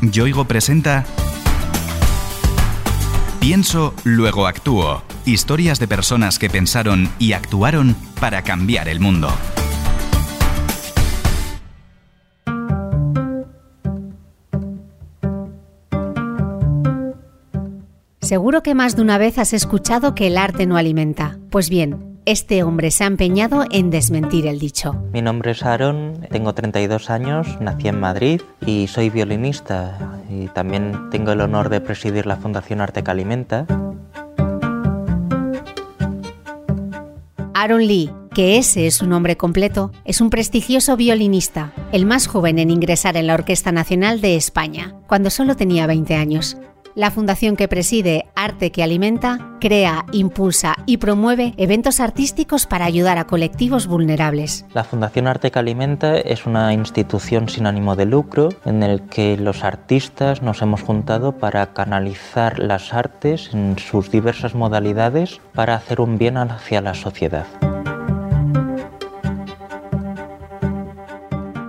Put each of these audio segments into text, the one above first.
Yoigo presenta Pienso, luego actúo. Historias de personas que pensaron y actuaron para cambiar el mundo. Seguro que más de una vez has escuchado que el arte no alimenta. Pues bien, este hombre se ha empeñado en desmentir el dicho. Mi nombre es Aaron, tengo 32 años, nací en Madrid y soy violinista y también tengo el honor de presidir la Fundación Arte que Alimenta. Aaron Lee, que ese es su nombre completo, es un prestigioso violinista, el más joven en ingresar en la Orquesta Nacional de España, cuando solo tenía 20 años. La fundación que preside Arte que Alimenta crea, impulsa y promueve eventos artísticos para ayudar a colectivos vulnerables. La Fundación Arte que Alimenta es una institución sin ánimo de lucro en el que los artistas nos hemos juntado para canalizar las artes en sus diversas modalidades para hacer un bien hacia la sociedad.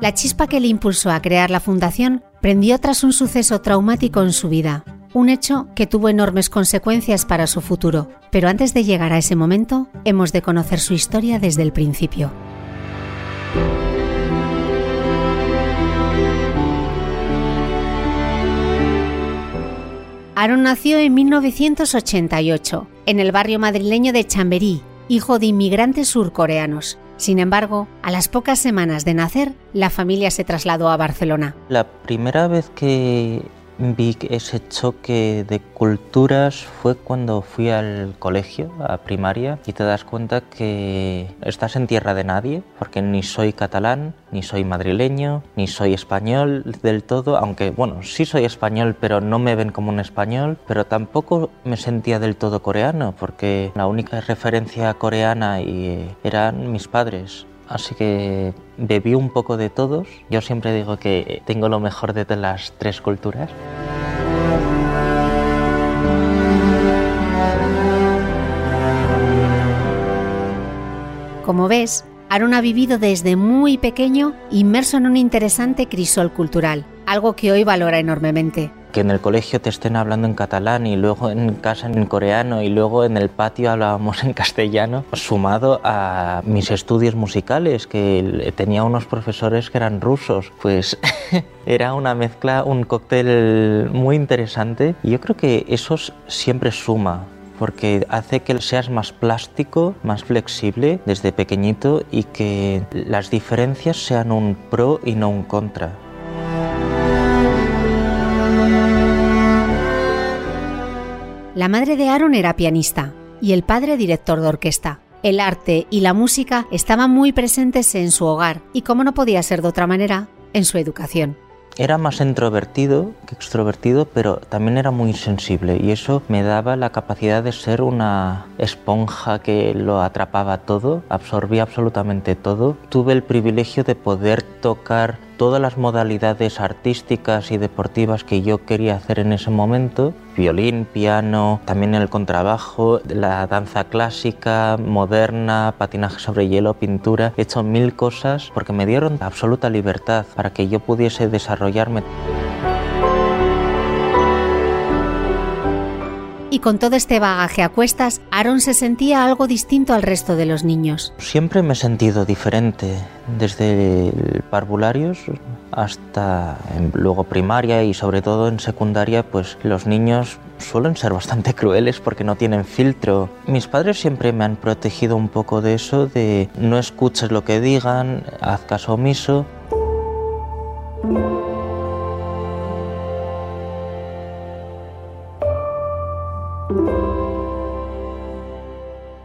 La chispa que le impulsó a crear la fundación prendió tras un suceso traumático en su vida, un hecho que tuvo enormes consecuencias para su futuro. Pero antes de llegar a ese momento, hemos de conocer su historia desde el principio. Aaron nació en 1988, en el barrio madrileño de Chamberí, hijo de inmigrantes surcoreanos. Sin embargo, a las pocas semanas de nacer, la familia se trasladó a Barcelona. La primera vez que vi ese choque de culturas fue cuando fui al colegio, a primaria, y te das cuenta que estás en tierra de nadie, porque ni soy catalán, ni soy madrileño, ni soy español del todo, aunque bueno, sí soy español, pero no me ven como un español, pero tampoco me sentía del todo coreano, porque la única referencia coreana eran mis padres. Así que bebí un poco de todos. Yo siempre digo que tengo lo mejor de las tres culturas. Como ves, Aaron ha vivido desde muy pequeño inmerso en un interesante crisol cultural, algo que hoy valora enormemente. Que en el colegio te estén hablando en catalán y luego en casa en coreano y luego en el patio hablábamos en castellano, sumado a mis estudios musicales, que tenía unos profesores que eran rusos, pues era una mezcla, un cóctel muy interesante y yo creo que eso siempre suma porque hace que seas más plástico, más flexible desde pequeñito y que las diferencias sean un pro y no un contra. La madre de Aaron era pianista y el padre director de orquesta. El arte y la música estaban muy presentes en su hogar y, como no podía ser de otra manera, en su educación. Era más introvertido que extrovertido, pero también era muy sensible y eso me daba la capacidad de ser una esponja que lo atrapaba todo, absorbía absolutamente todo. Tuve el privilegio de poder tocar todas las modalidades artísticas y deportivas que yo quería hacer en ese momento, violín, piano, también el contrabajo, la danza clásica, moderna, patinaje sobre hielo, pintura, he hecho mil cosas porque me dieron absoluta libertad para que yo pudiese desarrollarme. Y con todo este bagaje a cuestas, Aaron se sentía algo distinto al resto de los niños. Siempre me he sentido diferente, desde el parvularios hasta luego primaria y sobre todo en secundaria, pues los niños suelen ser bastante crueles porque no tienen filtro. Mis padres siempre me han protegido un poco de eso, de no escuches lo que digan, haz caso omiso.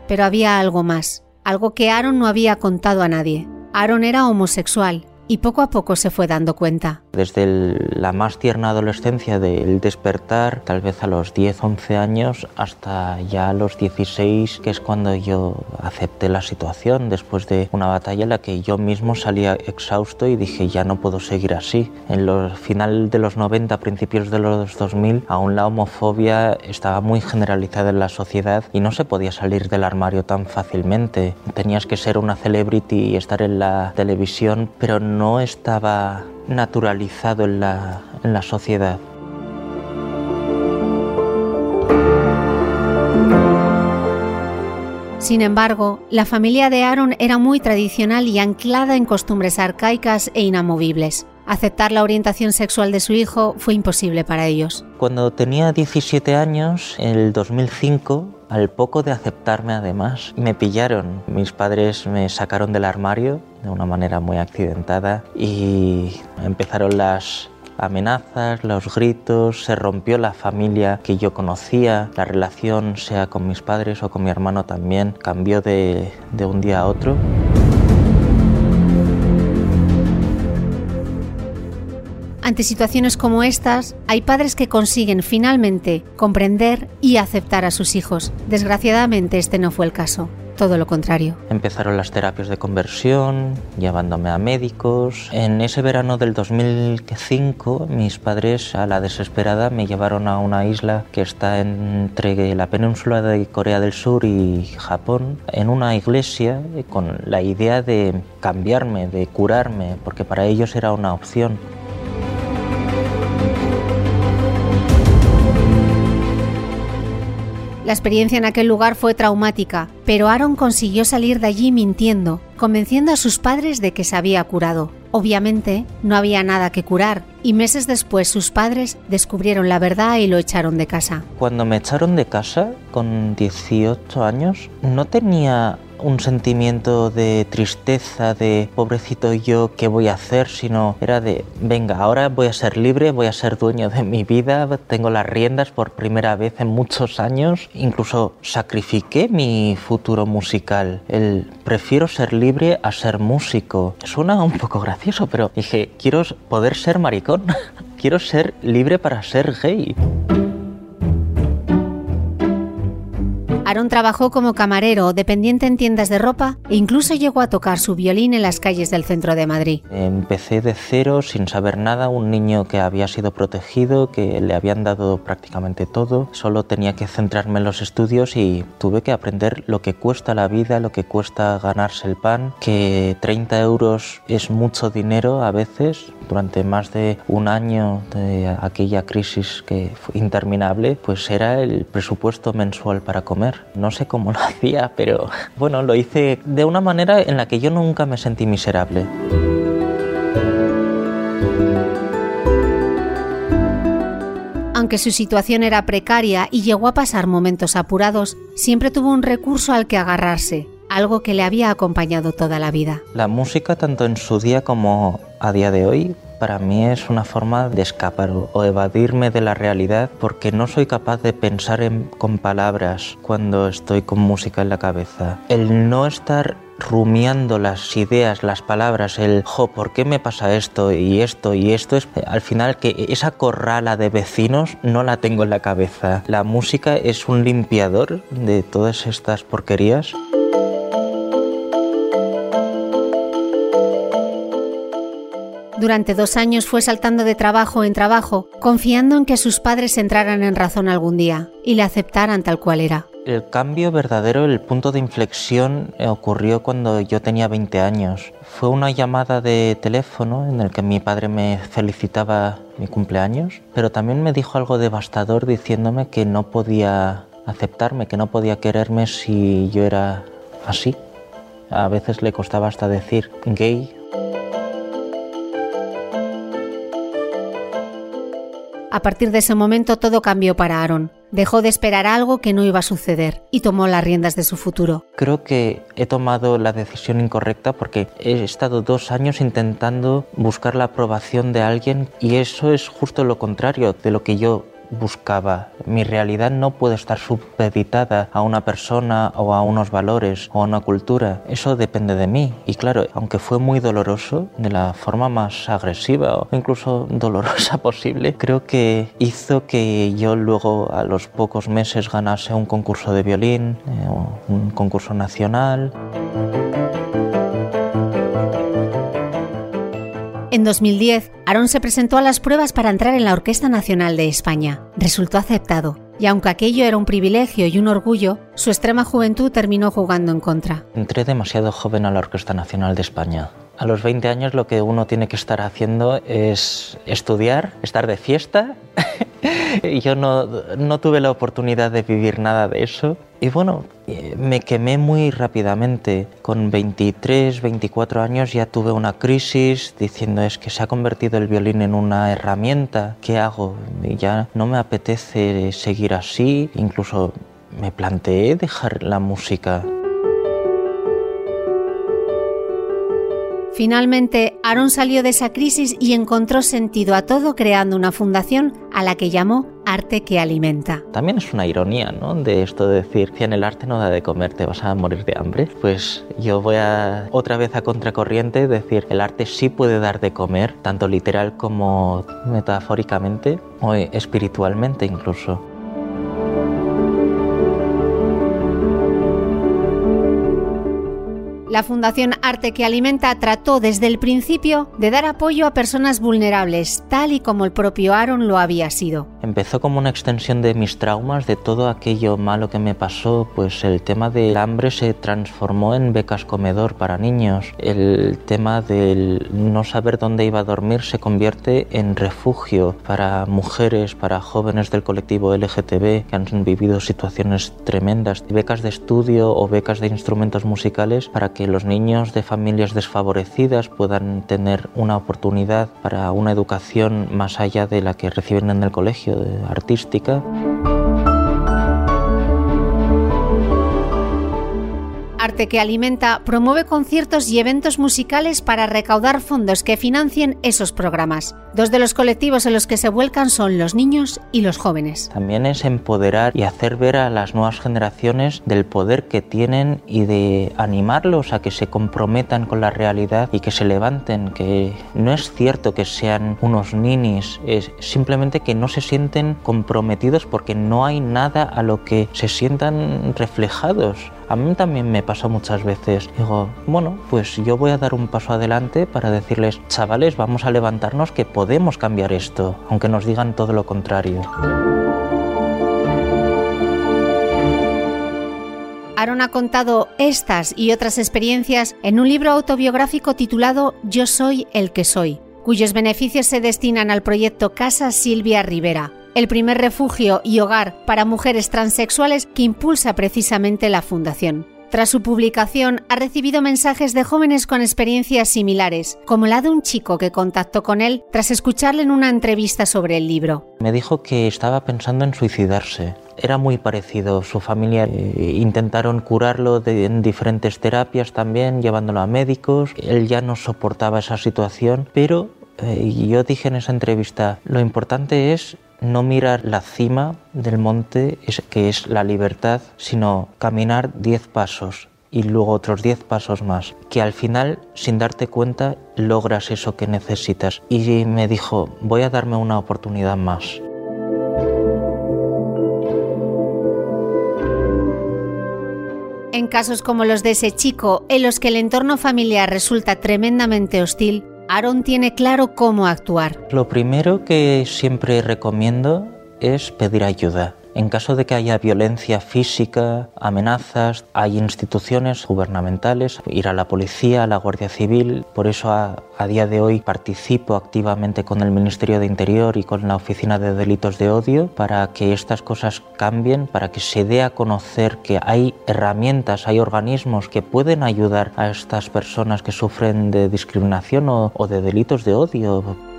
Pero había algo más, algo que Aaron no había contado a nadie. Aaron era homosexual y poco a poco se fue dando cuenta. Desde la más tierna adolescencia del despertar, tal vez a los 10, 11 años, hasta ya a los 16, que es cuando yo acepté la situación, después de una batalla en la que yo mismo salía exhausto y dije, ya no puedo seguir así. En los final de los 90, principios de los 2000, aún la homofobia estaba muy generalizada en la sociedad y no se podía salir del armario tan fácilmente. Tenías que ser una celebrity y estar en la televisión, pero no estaba naturalizado en la, en la sociedad. Sin embargo, la familia de Aaron era muy tradicional y anclada en costumbres arcaicas e inamovibles. Aceptar la orientación sexual de su hijo fue imposible para ellos. Cuando tenía 17 años, en el 2005, al poco de aceptarme además, me pillaron. Mis padres me sacaron del armario de una manera muy accidentada y empezaron las amenazas, los gritos, se rompió la familia que yo conocía, la relación, sea con mis padres o con mi hermano también, cambió de, de un día a otro. Ante situaciones como estas, hay padres que consiguen finalmente comprender y aceptar a sus hijos. Desgraciadamente este no fue el caso todo lo contrario. Empezaron las terapias de conversión, llevándome a médicos. En ese verano del 2005, mis padres, a la desesperada, me llevaron a una isla que está entre la península de Corea del Sur y Japón, en una iglesia con la idea de cambiarme, de curarme, porque para ellos era una opción. La experiencia en aquel lugar fue traumática, pero Aaron consiguió salir de allí mintiendo, convenciendo a sus padres de que se había curado. Obviamente, no había nada que curar, y meses después sus padres descubrieron la verdad y lo echaron de casa. Cuando me echaron de casa, con 18 años, no tenía un sentimiento de tristeza, de pobrecito yo, ¿qué voy a hacer? Sino era de, venga, ahora voy a ser libre, voy a ser dueño de mi vida, tengo las riendas por primera vez en muchos años, incluso sacrifiqué mi futuro musical. El prefiero ser libre a ser músico. Suena un poco gracioso, pero dije, quiero poder ser maricón, quiero ser libre para ser gay. Trabajó como camarero, dependiente en tiendas de ropa e incluso llegó a tocar su violín en las calles del centro de Madrid. Empecé de cero, sin saber nada, un niño que había sido protegido, que le habían dado prácticamente todo, solo tenía que centrarme en los estudios y tuve que aprender lo que cuesta la vida, lo que cuesta ganarse el pan, que 30 euros es mucho dinero a veces, durante más de un año de aquella crisis que fue interminable, pues era el presupuesto mensual para comer. No sé cómo lo hacía, pero bueno, lo hice de una manera en la que yo nunca me sentí miserable. Aunque su situación era precaria y llegó a pasar momentos apurados, siempre tuvo un recurso al que agarrarse, algo que le había acompañado toda la vida. La música, tanto en su día como a día de hoy, para mí es una forma de escapar o evadirme de la realidad porque no soy capaz de pensar con palabras cuando estoy con música en la cabeza. El no estar rumiando las ideas, las palabras, el jo, ¿por qué me pasa esto y esto y esto? Es al final que esa corrala de vecinos no la tengo en la cabeza. La música es un limpiador de todas estas porquerías. Durante dos años fue saltando de trabajo en trabajo, confiando en que sus padres entraran en razón algún día y le aceptaran tal cual era. El cambio verdadero, el punto de inflexión eh, ocurrió cuando yo tenía 20 años. Fue una llamada de teléfono en el que mi padre me felicitaba mi cumpleaños, pero también me dijo algo devastador diciéndome que no podía aceptarme, que no podía quererme si yo era así. A veces le costaba hasta decir gay A partir de ese momento todo cambió para Aaron. Dejó de esperar algo que no iba a suceder y tomó las riendas de su futuro. Creo que he tomado la decisión incorrecta porque he estado dos años intentando buscar la aprobación de alguien y eso es justo lo contrario de lo que yo buscaba. Mi realidad no puede estar supeditada a una persona o a unos valores o a una cultura. Eso depende de mí. Y claro, aunque fue muy doloroso, de la forma más agresiva o incluso dolorosa posible, creo que hizo que yo luego a los pocos meses ganase un concurso de violín, eh, un concurso nacional. 2010, Aaron se presentó a las pruebas para entrar en la Orquesta Nacional de España. Resultó aceptado, y aunque aquello era un privilegio y un orgullo, su extrema juventud terminó jugando en contra. Entré demasiado joven a la Orquesta Nacional de España. A los 20 años lo que uno tiene que estar haciendo es estudiar, estar de fiesta. yo no, no tuve la oportunidad de vivir nada de eso. Y bueno, eh, me quemé muy rápidamente. Con 23, 24 años ya tuve una crisis diciendo es que se ha convertido el violín en una herramienta. ¿Qué hago? Ya no me apetece seguir así. Incluso me planteé dejar la música. Finalmente, Aaron salió de esa crisis y encontró sentido a todo creando una fundación a la que llamó Arte que Alimenta. También es una ironía, ¿no? De esto de decir que en el arte no da de comer, te vas a morir de hambre. Pues yo voy a otra vez a contracorriente decir el arte sí puede dar de comer, tanto literal como metafóricamente o espiritualmente incluso. La Fundación Arte que Alimenta trató desde el principio de dar apoyo a personas vulnerables, tal y como el propio Aaron lo había sido. Empezó como una extensión de mis traumas, de todo aquello malo que me pasó, pues el tema del hambre se transformó en becas comedor para niños, el tema del no saber dónde iba a dormir se convierte en refugio para mujeres, para jóvenes del colectivo LGTB que han vivido situaciones tremendas, becas de estudio o becas de instrumentos musicales para que los niños de familias desfavorecidas puedan tener una oportunidad para una educación más allá de la que reciben en el colegio artística. Arte que Alimenta promueve conciertos y eventos musicales para recaudar fondos que financien esos programas. Dos de los colectivos en los que se vuelcan son los niños y los jóvenes. También es empoderar y hacer ver a las nuevas generaciones del poder que tienen y de animarlos a que se comprometan con la realidad y que se levanten, que no es cierto que sean unos ninis, es simplemente que no se sienten comprometidos porque no hay nada a lo que se sientan reflejados. A mí también me pasa muchas veces. Digo, bueno, pues yo voy a dar un paso adelante para decirles, chavales, vamos a levantarnos que podemos cambiar esto, aunque nos digan todo lo contrario. Aaron ha contado estas y otras experiencias en un libro autobiográfico titulado Yo soy el que soy, cuyos beneficios se destinan al proyecto Casa Silvia Rivera, el primer refugio y hogar para mujeres transexuales que impulsa precisamente la Fundación. Tras su publicación, ha recibido mensajes de jóvenes con experiencias similares, como la de un chico que contactó con él tras escucharle en una entrevista sobre el libro. Me dijo que estaba pensando en suicidarse. Era muy parecido. Su familia eh, intentaron curarlo en diferentes terapias también, llevándolo a médicos. Él ya no soportaba esa situación, pero eh, yo dije en esa entrevista, lo importante es no mirar la cima del monte, que es la libertad, sino caminar diez pasos y luego otros diez pasos más, que al final, sin darte cuenta, logras eso que necesitas. Y me dijo, voy a darme una oportunidad más. En casos como los de ese chico, en los que el entorno familiar resulta tremendamente hostil, Aaron tiene claro cómo actuar. Lo primero que siempre recomiendo es pedir ayuda. En caso de que haya violencia física, amenazas, hay instituciones gubernamentales, ir a la policía, a la Guardia Civil. Por eso a, día de hoy participo activamente con el Ministerio de Interior y con la Oficina de Delitos de Odio para que estas cosas cambien, para que se dé a conocer que hay herramientas, hay organismos que pueden ayudar a estas personas que sufren de discriminación o, o de delitos de odio.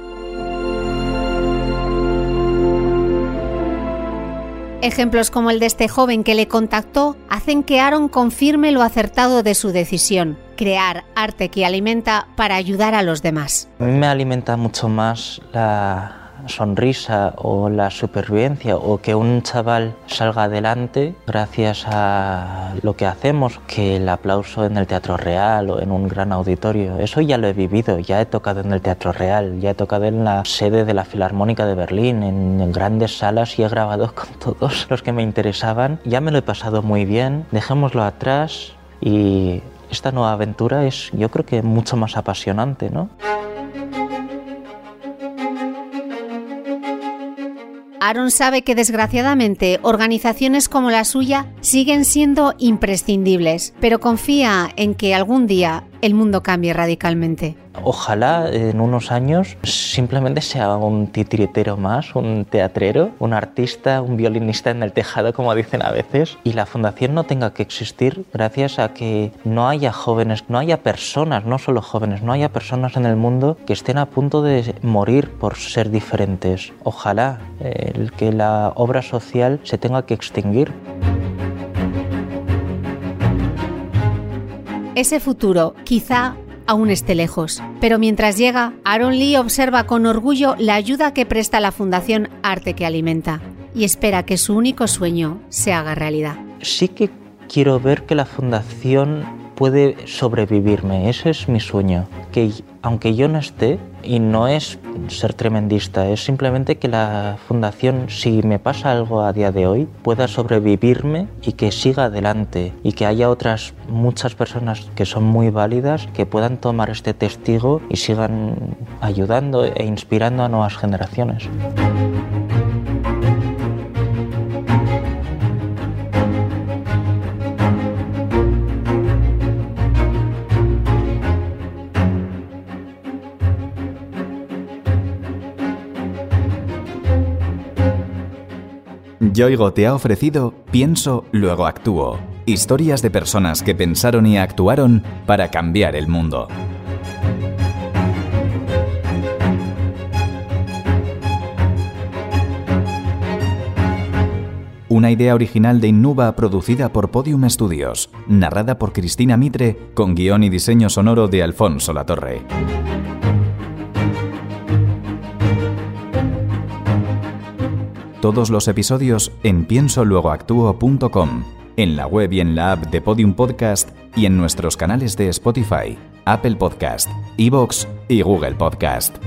Ejemplos como el de este joven que le contactó hacen que Aaron confirme lo acertado de su decisión, crear arte que alimenta para ayudar a los demás. A mí me alimenta mucho más la sonrisa o la supervivencia o que un chaval salga adelante gracias a lo que hacemos, que el aplauso en el Teatro Real o en un gran auditorio, eso ya lo he vivido, ya he tocado en el Teatro Real, ya he tocado en la sede de la Filarmónica de Berlín, en, grandes salas y he grabado con todos los que me interesaban, ya me lo he pasado muy bien, dejémoslo atrás y esta nueva aventura es yo creo que mucho más apasionante, ¿no? Aaron sabe que desgraciadamente organizaciones como la suya siguen siendo imprescindibles, pero confía en que algún día el mundo cambie radicalmente. Ojalá en unos años simplemente sea un titiritero más, un teatrero, un artista, un violinista en el tejado, como dicen a veces, y la fundación no tenga que existir gracias a que no haya jóvenes, no haya personas, no solo jóvenes, no haya personas en el mundo que estén a punto de morir por ser diferentes. Ojalá el que la obra social se tenga que extinguir. Ese futuro quizá aún esté lejos, pero mientras llega, Aaron Lee observa con orgullo la ayuda que presta la Fundación Arte que Alimenta y espera que su único sueño se haga realidad. Sí que quiero ver que la Fundación puede sobrevivirme, ese es mi sueño, que aunque yo no esté, y no es ser tremendista, es simplemente que la fundación, si me pasa algo a día de hoy, pueda sobrevivirme y que siga adelante y que haya otras muchas personas que son muy válidas que puedan tomar este testigo y sigan ayudando e inspirando a nuevas generaciones. Yoigo te ha ofrecido Pienso, luego actúo. Historias de personas que pensaron y actuaron para cambiar el mundo. Una idea original de Innuba producida por Podium Studios, narrada por Cristina Mitre, con guion y diseño sonoro de Alfonso Latorre. Todos los episodios en piensoluegoactuo.com, en la web y en la app de Podium Podcast y en nuestros canales de Spotify, Apple Podcast, Evox y Google Podcast.